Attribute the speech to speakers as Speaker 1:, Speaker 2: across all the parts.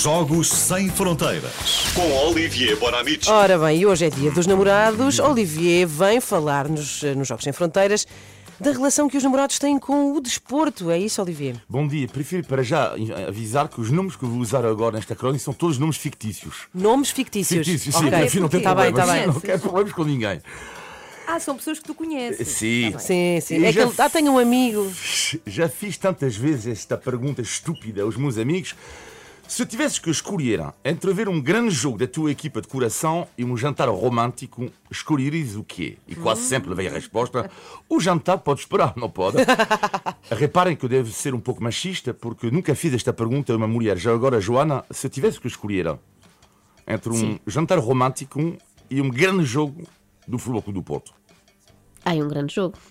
Speaker 1: Jogos Sem Fronteiras. Com Olivier Bonamici.
Speaker 2: Ora bem, e hoje é dia dos namorados. Olivier vem falar-nos eh, nos Jogos Sem Fronteiras da relação que os namorados têm com o desporto. É isso, Olivier?
Speaker 3: Bom dia, prefiro para já avisar que os nomes que eu vou usar agora nesta crónica são todos nomes fictícios.
Speaker 2: Nomes fictícios?
Speaker 3: Fictícios, sim,
Speaker 2: Ok.
Speaker 3: enfim, não tem
Speaker 2: Tá bem, tá bem.
Speaker 3: Não quero problemas com ninguém.
Speaker 4: Ah, são pessoas que tu conheces.
Speaker 3: Sim.
Speaker 2: Sim, sim.
Speaker 3: E
Speaker 2: É que
Speaker 3: já
Speaker 2: ele ah, tem um amigo.
Speaker 3: Já fiz tantas vezes esta pergunta estúpida aos meus amigos. Se tivesses que escolher entre ver um grande jogo da tua equipa de coração e um jantar romântico, escolherias o quê? E quase sempre vem a resposta: o jantar pode esperar, não pode? Reparem que eu devo ser um pouco machista, porque nunca fiz esta pergunta a uma mulher. Já agora, Joana, se tivesse que escolher entre um jantar romântico e um grande jogo do Futebol Clube do Porto.
Speaker 5: Ai, um grande jogo.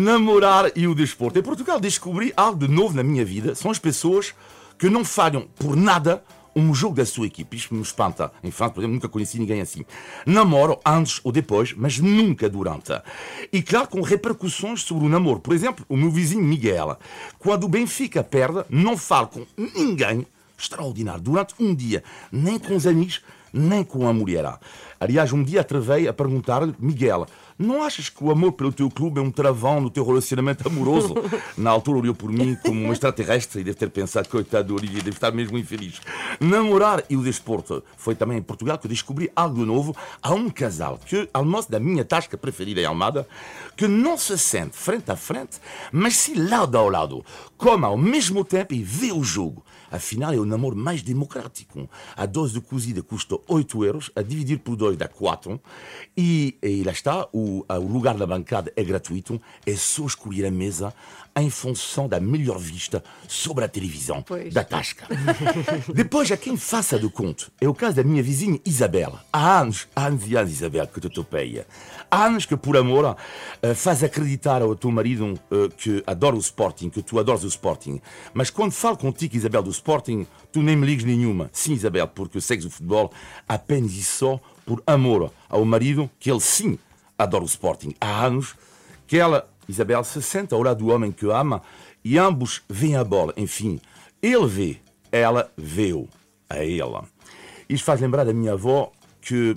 Speaker 3: namorar e o desporto. Em Portugal descobri algo de novo na minha vida. São as pessoas que não falham por nada um jogo da sua equipe. Isto me espanta. Em França, por exemplo, nunca conheci ninguém assim. Namoram antes ou depois, mas nunca durante. E claro, com repercussões sobre o namoro. Por exemplo, o meu vizinho Miguel, quando o Benfica perde, não fala com ninguém. Extraordinário. Durante um dia, nem com os amigos, nem com a mulher. Aliás, um dia atravei a perguntar-lhe, Miguel, não achas que o amor pelo teu clube é um travão no teu relacionamento amoroso? Na altura olhou por mim como um extraterrestre e deve ter pensado, coitado do Olivia, deve estar mesmo infeliz. Namorar e o desporto. Foi também em Portugal que eu descobri algo novo. Há um casal que almoça da minha tasca preferida em Almada, que não se sente frente a frente, mas se lado ao lado, come ao mesmo tempo e vê o jogo. Afinal, é o namoro mais democrático. A dose de cozida custa 8 euros, a dividir por 2 dá 4. E, e lá está, o, o lugar da bancada é gratuito, é só escolher a mesa em função da melhor vista sobre a televisão
Speaker 4: Pois.
Speaker 3: da tasca. Depois, há quem faça de conto. É o caso da minha vizinha Isabel. Há anos, há anos e anos, Isabel, que te topeia. Há anos que, por amor, eh, faz acreditar ao teu marido eh, que adora o Sporting, que tu adoras o Sporting. Mas quando falo contigo, Isabel, do Sporting, tu nem me ligas nenhuma. Sim, Isabel, porque segues o futebol apenas e só por amor ao marido, que ele sim adora o Sporting. Há anos que ela, Isabel, se senta ao lado do homem que ama e ambos veem a bola. Enfim, ele vê, ela vê-o a ela. Isto faz lembrar da minha avó que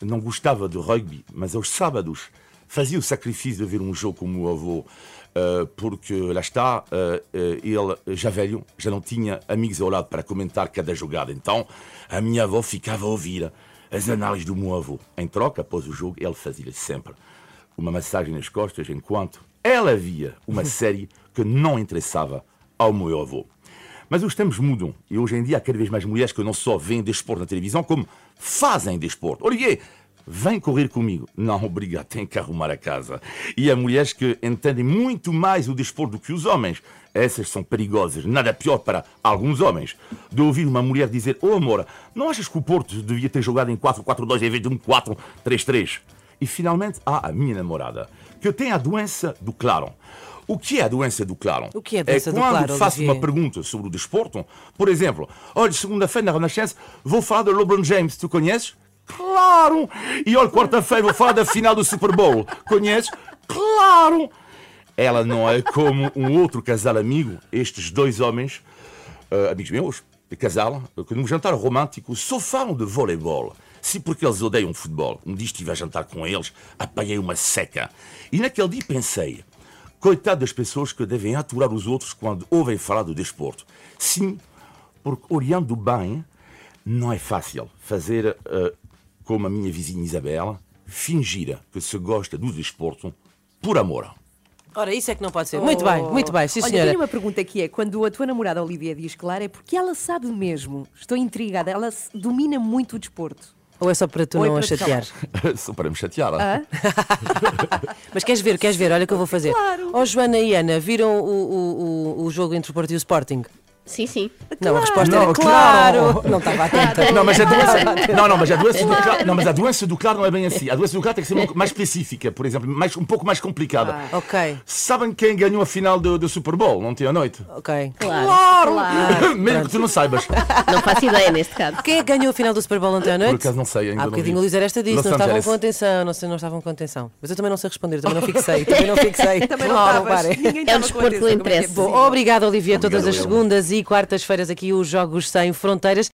Speaker 3: não gostava de rugby, mas aos sábados fazia o sacrifício de ver um jogo com o meu avô, eh, porque lá está, eh, eh, ele já velho, já não tinha amigos ao lado para comentar cada jogada. Então a minha avó ficava a ouvir as análises do meu avô. Em troca, após o jogo, ele fazia sempre uma massagem nas costas enquanto ela via uma série que não interessava ao meu avô. Mas os tempos mudam e hoje em dia há cada vez mais mulheres que não só veem desporto na televisão, como fazem desporto. Olivier, vem correr comigo. Não, obrigado, tenho que arrumar a casa. E há mulheres que entendem muito mais o desporto do que os homens. Essas são perigosas. Nada pior para alguns homens de ouvir uma mulher dizer: Oh amor, não achas que o Porto devia ter jogado em 4-4-2 em vez de um 4-3-3? E finalmente há a minha namorada, que tem a doença do claro. O que é a doença do claro?
Speaker 2: O que é a doença
Speaker 3: é
Speaker 2: do
Speaker 3: quando
Speaker 2: claro,
Speaker 3: faço
Speaker 2: Olivier?
Speaker 3: uma pergunta sobre o desporto, por exemplo, olha, segunda-feira na Renascença vou falar do LeBron James, tu conheces? Claro! E olha, quarta-feira vou falar da final do Super Bowl, conheces? Claro! Ela não é como um outro casal amigo, estes dois homens, eh, amigos meus, casal, que num jantar romântico só falam de voleibol. Sim, porque eles odeiam futebol. Um dia estive a jantar com eles, apanhei uma seca. E naquele dia pensei, coitado das pessoas que devem aturar os outros quando ouvem falar do desporto. Sim, porque olhando bem, não é fácil fazer eh, como a minha vizinha Isabela, fingir que se gosta do desporto por amor.
Speaker 2: Ora, isso é que não pode ser. Muito bem, muito bem, sim
Speaker 4: Olha,
Speaker 2: senhora.
Speaker 4: tenho uma pergunta que é: quando a tua namorada Olivia diz claro, é porque ela sabe mesmo. Estou intrigada, ela domina muito o desporto.
Speaker 2: Ou é só para tu
Speaker 4: Ou é
Speaker 2: não a
Speaker 4: para te
Speaker 2: chatear?
Speaker 3: Só para me chatear.
Speaker 4: Hã?
Speaker 2: Mas queres ver, queres ver? Olha o que eu vou fazer.
Speaker 4: Claro.
Speaker 2: Oh, Joana e Ana, viram o, o, o, o jogo entre o Porto e o Sporting?
Speaker 5: Sim, sim.
Speaker 2: Não, a resposta
Speaker 3: Não,
Speaker 2: era claro.
Speaker 3: claro.
Speaker 2: Não estava atenta.
Speaker 3: Não, mas a doença, não, não, mas a doença do claro, não, mas a doença do claro não é bem assim. A doença do claro tem que ser mais específica, por exemplo, mais, um pouco mais complicada.
Speaker 2: Ok,
Speaker 3: Sabem quem ganhou a final do, do Super Bowl ontem à noite?
Speaker 2: ok.
Speaker 5: Claro.
Speaker 3: Mesmo que tu não saibas.
Speaker 5: Não faço ideia neste caso.
Speaker 2: Quem é ganhou a final do Super Bowl ontem à noite?
Speaker 3: Por acaso não sei, ainda
Speaker 2: Há bocadinho o Luís Aresta disse,
Speaker 3: Los
Speaker 2: não estavam com atenção, não, sei, não estavam com atenção. Mas eu também não sei responder, eu também não fixei, também não fixei.
Speaker 4: Também não
Speaker 2: Não, não
Speaker 5: É um
Speaker 4: com
Speaker 5: desporto que
Speaker 4: é é
Speaker 5: interessa.
Speaker 2: Bom, obrigado, Olivia. Todas as segundas e quartas-feiras aqui os Jogos Sem Fronteiras.